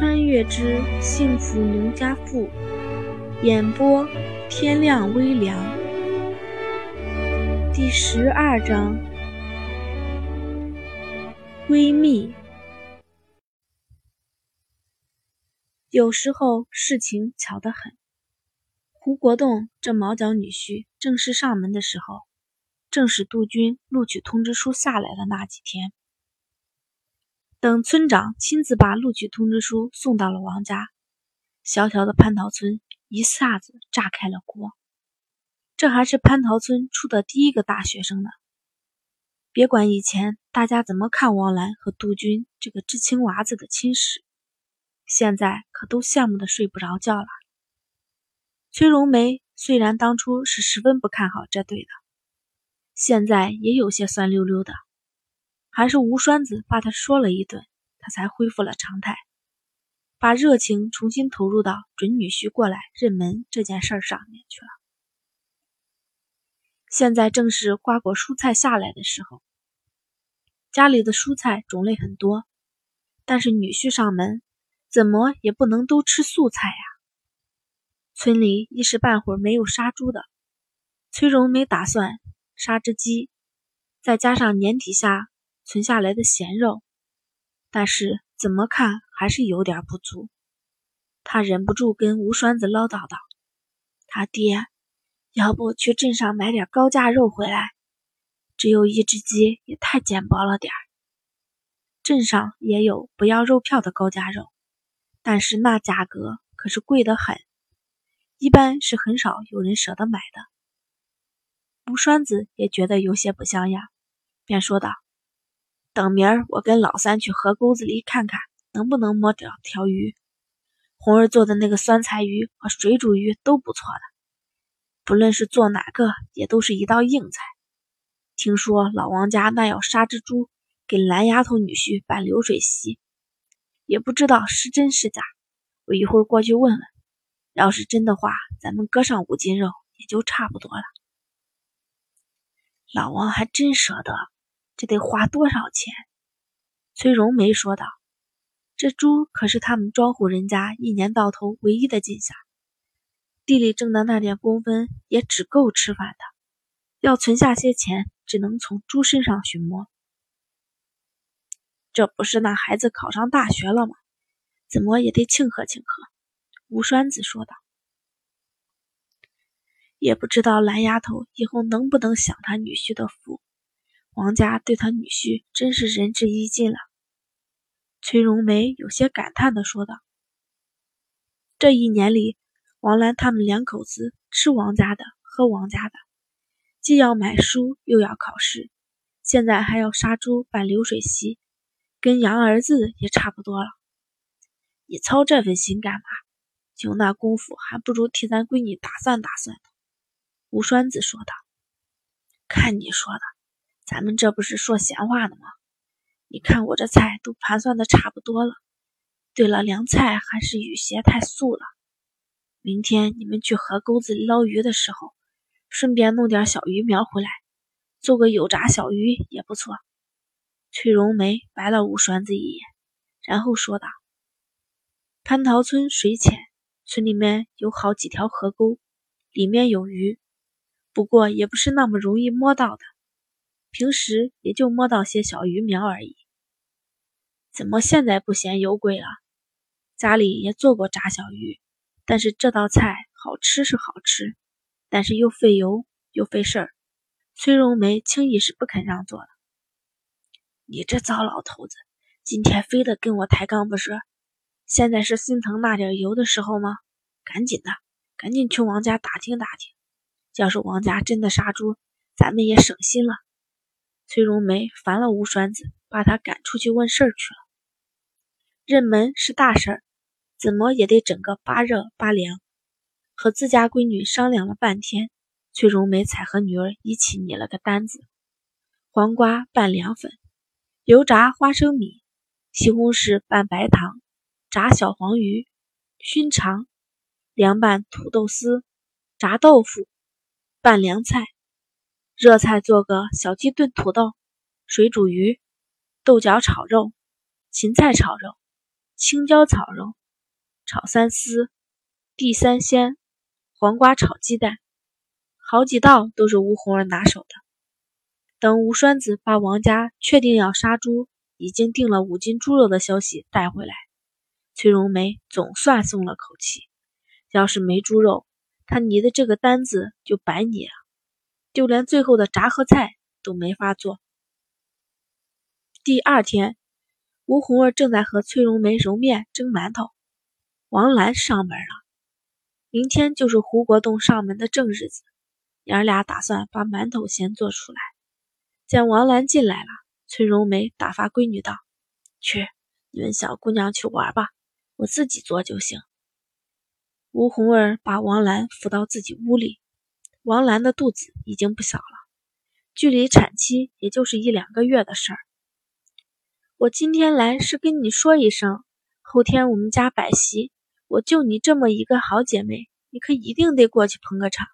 穿越之幸福农家妇》演播：天亮微凉。第十二章：闺蜜。有时候事情巧得很。胡国栋这毛脚女婿正式上门的时候，正是杜军录取通知书下来的那几天。等村长亲自把录取通知书送到了王家，小小的蟠桃村一下子炸开了锅。这还是蟠桃村出的第一个大学生呢。别管以前大家怎么看王兰和杜军这个知青娃子的亲事，现在可都羡慕的睡不着觉了。崔荣梅虽然当初是十分不看好这对的，现在也有些酸溜溜的。还是吴栓子把他说了一顿，他才恢复了常态，把热情重新投入到准女婿过来认门这件事上面去了。现在正是瓜果蔬菜下来的时候，家里的蔬菜种类很多，但是女婿上门，怎么也不能都吃素菜呀。村里一时半会儿没有杀猪的，崔荣没打算杀只鸡，再加上年底下。存下来的咸肉，但是怎么看还是有点不足。他忍不住跟吴栓子唠叨道：“他爹，要不去镇上买点高价肉回来？只有一只鸡也太简薄了点儿。镇上也有不要肉票的高价肉，但是那价格可是贵得很，一般是很少有人舍得买的。”吴栓子也觉得有些不像样，便说道。等明儿我跟老三去河沟子里看看，能不能摸着条鱼。红儿做的那个酸菜鱼和水煮鱼都不错的，不论是做哪个，也都是一道硬菜。听说老王家那要杀只猪给蓝丫头女婿办流水席，也不知道是真是假。我一会儿过去问问，要是真的话，咱们搁上五斤肉也就差不多了。老王还真舍得。这得花多少钱？崔荣梅说道：“这猪可是他们庄户人家一年到头唯一的进项，地里挣的那点工分也只够吃饭的，要存下些钱，只能从猪身上寻摸。这不是那孩子考上大学了吗？怎么也得庆贺庆贺。”吴栓子说道：“也不知道蓝丫头以后能不能享他女婿的福。”王家对他女婿真是仁至义尽了。崔荣梅有些感叹地说道：“这一年里，王兰他们两口子吃王家的，喝王家的，既要买书，又要考试，现在还要杀猪办流水席，跟养儿子也差不多了。你操这份心干嘛？就那功夫，还不如替咱闺女打算打算呢。”吴栓子说道：“看你说的。”咱们这不是说闲话呢吗？你看我这菜都盘算的差不多了。对了，凉菜还是雨鞋太素了。明天你们去河沟子捞鱼的时候，顺便弄点小鱼苗回来，做个油炸小鱼也不错。崔荣梅白了吴栓子一眼，然后说道：“蟠桃村水浅，村里面有好几条河沟，里面有鱼，不过也不是那么容易摸到的。”平时也就摸到些小鱼苗而已，怎么现在不嫌油贵了？家里也做过炸小鱼，但是这道菜好吃是好吃，但是又费油又费事儿。崔荣梅轻易是不肯让座的。你这糟老头子，今天非得跟我抬杠不是？现在是心疼那点油的时候吗？赶紧的，赶紧去王家打听打听。要是王家真的杀猪，咱们也省心了。崔荣梅烦了吴栓子，把他赶出去问事儿去了。认门是大事儿，怎么也得整个八热八凉。和自家闺女商量了半天，崔荣梅才和女儿一起拟了个单子：黄瓜拌凉粉，油炸花生米，西红柿拌白糖，炸小黄鱼，熏肠，凉拌土豆丝，炸豆腐，拌凉菜。热菜做个小鸡炖土豆、水煮鱼、豆角炒肉、芹菜炒肉、青椒炒肉、炒三丝、地三鲜、黄瓜炒鸡蛋，好几道都是吴红儿拿手的。等吴栓子把王家确定要杀猪，已经订了五斤猪肉的消息带回来，崔荣梅总算松了口气。要是没猪肉，他拟的这个单子就白拟了，就连最后的炸和菜都没法做。第二天，吴红儿正在和崔荣梅揉面蒸馒头，王兰上门了。明天就是胡国栋上门的正日子，娘俩打算把馒头先做出来。见王兰进来了，崔荣梅打发闺女道：“去，你们小姑娘去玩吧，我自己做就行。”吴红儿把王兰扶到自己屋里。王兰的肚子已经不小了，距离产期也就是一两个月的事儿。我今天来是跟你说一声，后天我们家摆席，我就你这么一个好姐妹，你可一定得过去捧个场。”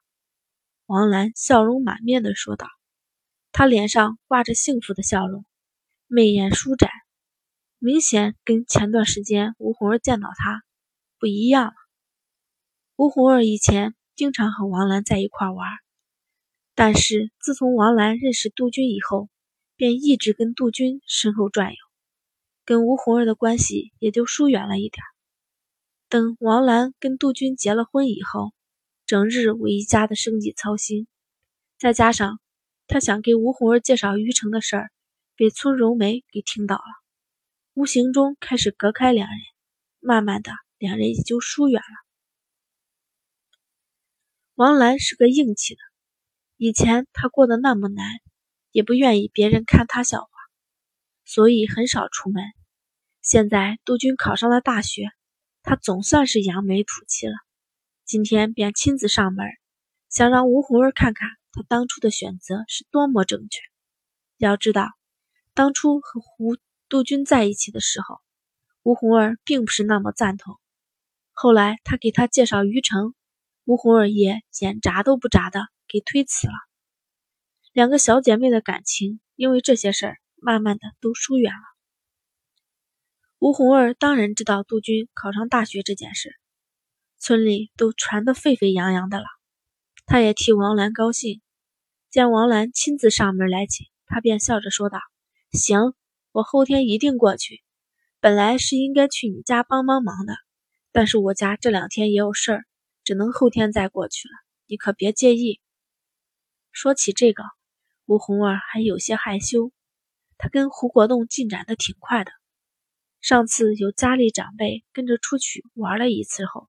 王兰笑容满面的说道，她脸上挂着幸福的笑容，眉眼舒展，明显跟前段时间吴红儿见到她不一样了。吴红儿以前经常和王兰在一块玩，但是自从王兰认识杜鹃以后，便一直跟杜鹃身后转悠，跟吴红儿的关系也就疏远了一点。等王兰跟杜鹃结了婚以后，整日为一家的生计操心，再加上他想给吴红儿介绍于成的事儿，被村荣梅给听到了，无形中开始隔开两人，慢慢的，两人也就疏远了。王兰是个硬气的，以前她过得那么难，也不愿意别人看她笑话，所以很少出门。现在杜鹃考上了大学，她总算是扬眉吐气了。今天便亲自上门，想让吴红儿看看她当初的选择是多么正确。要知道，当初和胡杜鹃在一起的时候，吴红儿并不是那么赞同。后来他给她介绍于成。吴红儿也眼眨都不眨的给推辞了，两个小姐妹的感情因为这些事儿慢慢的都疏远了。吴红儿当然知道杜军考上大学这件事，村里都传得沸沸扬扬的了。他也替王兰高兴，见王兰亲自上门来请，他便笑着说道：“行，我后天一定过去。本来是应该去你家帮帮忙的，但是我家这两天也有事儿。”只能后天再过去了，你可别介意。说起这个，吴红儿还有些害羞。她跟胡国栋进展的挺快的。上次有家里长辈跟着出去玩了一次后，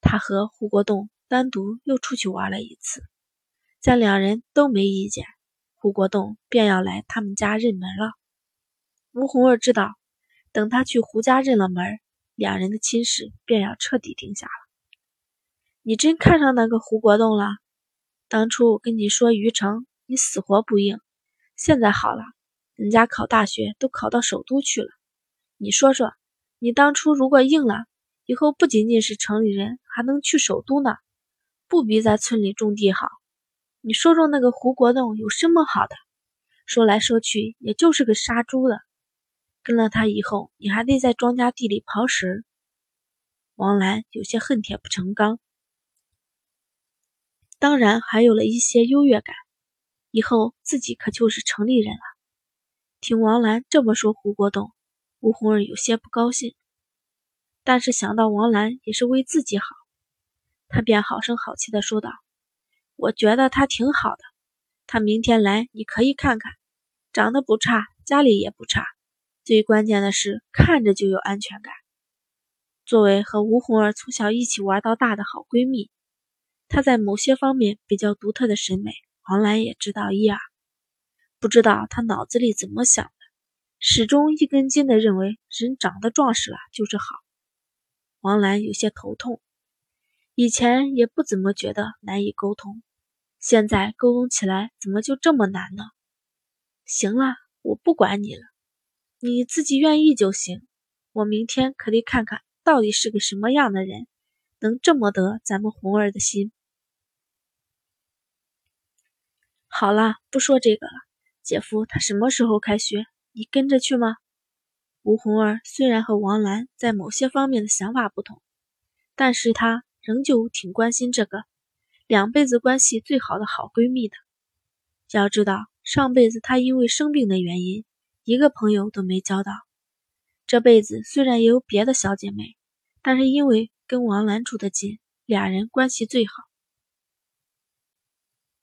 他和胡国栋单独又出去玩了一次。见两人都没意见，胡国栋便要来他们家认门了。吴红儿知道，等他去胡家认了门，两人的亲事便要彻底定下了。你真看上那个胡国栋了？当初我跟你说于成，你死活不应。现在好了，人家考大学都考到首都去了。你说说，你当初如果应了，以后不仅仅是城里人，还能去首都呢，不比在村里种地好？你说说那个胡国栋有什么好的？说来说去，也就是个杀猪的。跟了他以后，你还得在庄稼地里刨食。王兰有些恨铁不成钢。当然还有了一些优越感，以后自己可就是城里人了。听王兰这么说，胡国栋、吴红儿有些不高兴，但是想到王兰也是为自己好，他便好声好气的说道：“我觉得他挺好的，他明天来你可以看看，长得不差，家里也不差，最关键的是看着就有安全感。作为和吴红儿从小一起玩到大的好闺蜜。”他在某些方面比较独特的审美，王兰也知道一二。不知道他脑子里怎么想的，始终一根筋的认为人长得壮实了就是好。王兰有些头痛，以前也不怎么觉得难以沟通，现在沟通起来怎么就这么难呢？行了，我不管你了，你自己愿意就行。我明天可得看看到底是个什么样的人，能这么得咱们红儿的心。好了，不说这个了。姐夫他什么时候开学？你跟着去吗？吴红儿虽然和王兰在某些方面的想法不同，但是她仍旧挺关心这个两辈子关系最好的好闺蜜的。要知道，上辈子她因为生病的原因，一个朋友都没交到。这辈子虽然也有别的小姐妹，但是因为跟王兰住得近，俩人关系最好。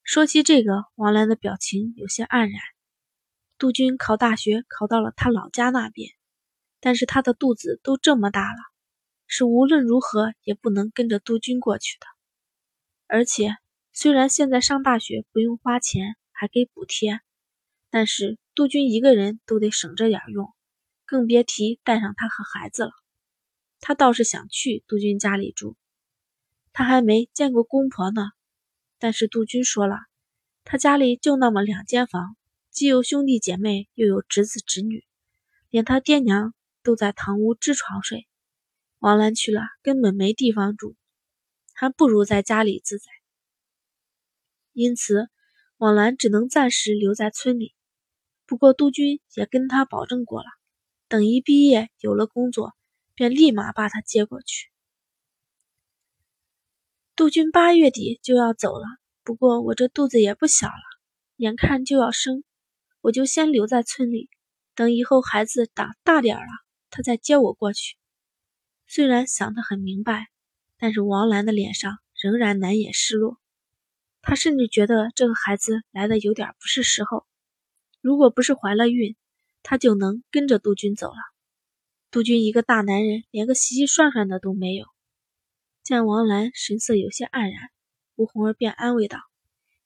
说起这个，王兰的表情有些黯然。杜鹃考大学考到了他老家那边，但是他的肚子都这么大了，是无论如何也不能跟着杜鹃过去的。而且，虽然现在上大学不用花钱。还给补贴，但是杜鹃一个人都得省着点用，更别提带上他和孩子了。他倒是想去杜鹃家里住，他还没见过公婆呢。但是杜军说了，他家里就那么两间房，既有兄弟姐妹，又有侄子侄女，连他爹娘都在堂屋支床睡。王兰去了，根本没地方住，还不如在家里自在。因此。王兰只能暂时留在村里，不过杜军也跟他保证过了，等一毕业有了工作，便立马把他接过去。杜鹃八月底就要走了，不过我这肚子也不小了，眼看就要生，我就先留在村里，等以后孩子长大点了，他再接我过去。虽然想得很明白，但是王兰的脸上仍然难掩失落。她甚至觉得这个孩子来的有点不是时候。如果不是怀了孕，他就能跟着杜鹃走了。杜鹃一个大男人，连个洗洗涮涮的都没有。见王兰神色有些黯然，吴红儿便安慰道：“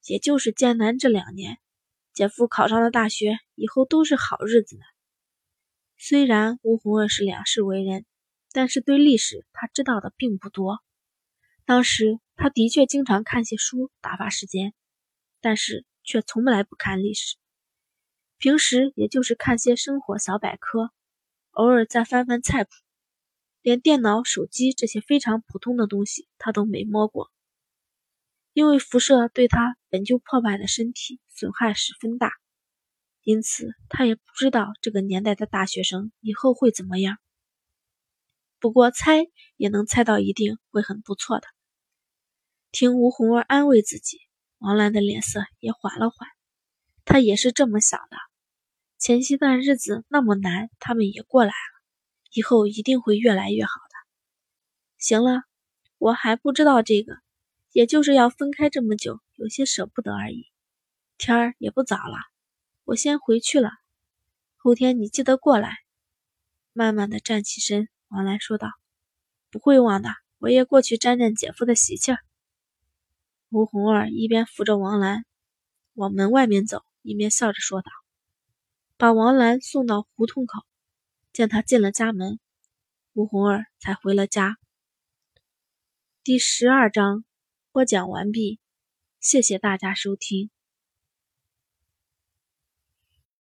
也就是艰难这两年，姐夫考上了大学，以后都是好日子呢。”虽然吴红儿是两世为人，但是对历史他知道的并不多。当时。他的确经常看些书打发时间，但是却从来不看历史。平时也就是看些生活小百科，偶尔再翻翻菜谱，连电脑、手机这些非常普通的东西他都没摸过。因为辐射对他本就破败的身体损害十分大，因此他也不知道这个年代的大学生以后会怎么样。不过猜也能猜到，一定会很不错的。听吴红儿安慰自己，王兰的脸色也缓了缓。她也是这么想的。前些段日子那么难，他们也过来了，以后一定会越来越好的。行了，我还不知道这个，也就是要分开这么久，有些舍不得而已。天儿也不早了，我先回去了。后天你记得过来。慢慢的站起身，王兰说道：“不会忘的，我也过去沾沾姐夫的喜气。”吴红儿一边扶着王兰往门外面走，一边笑着说道：“把王兰送到胡同口，见他进了家门，吴红儿才回了家。”第十二章播讲完毕，谢谢大家收听。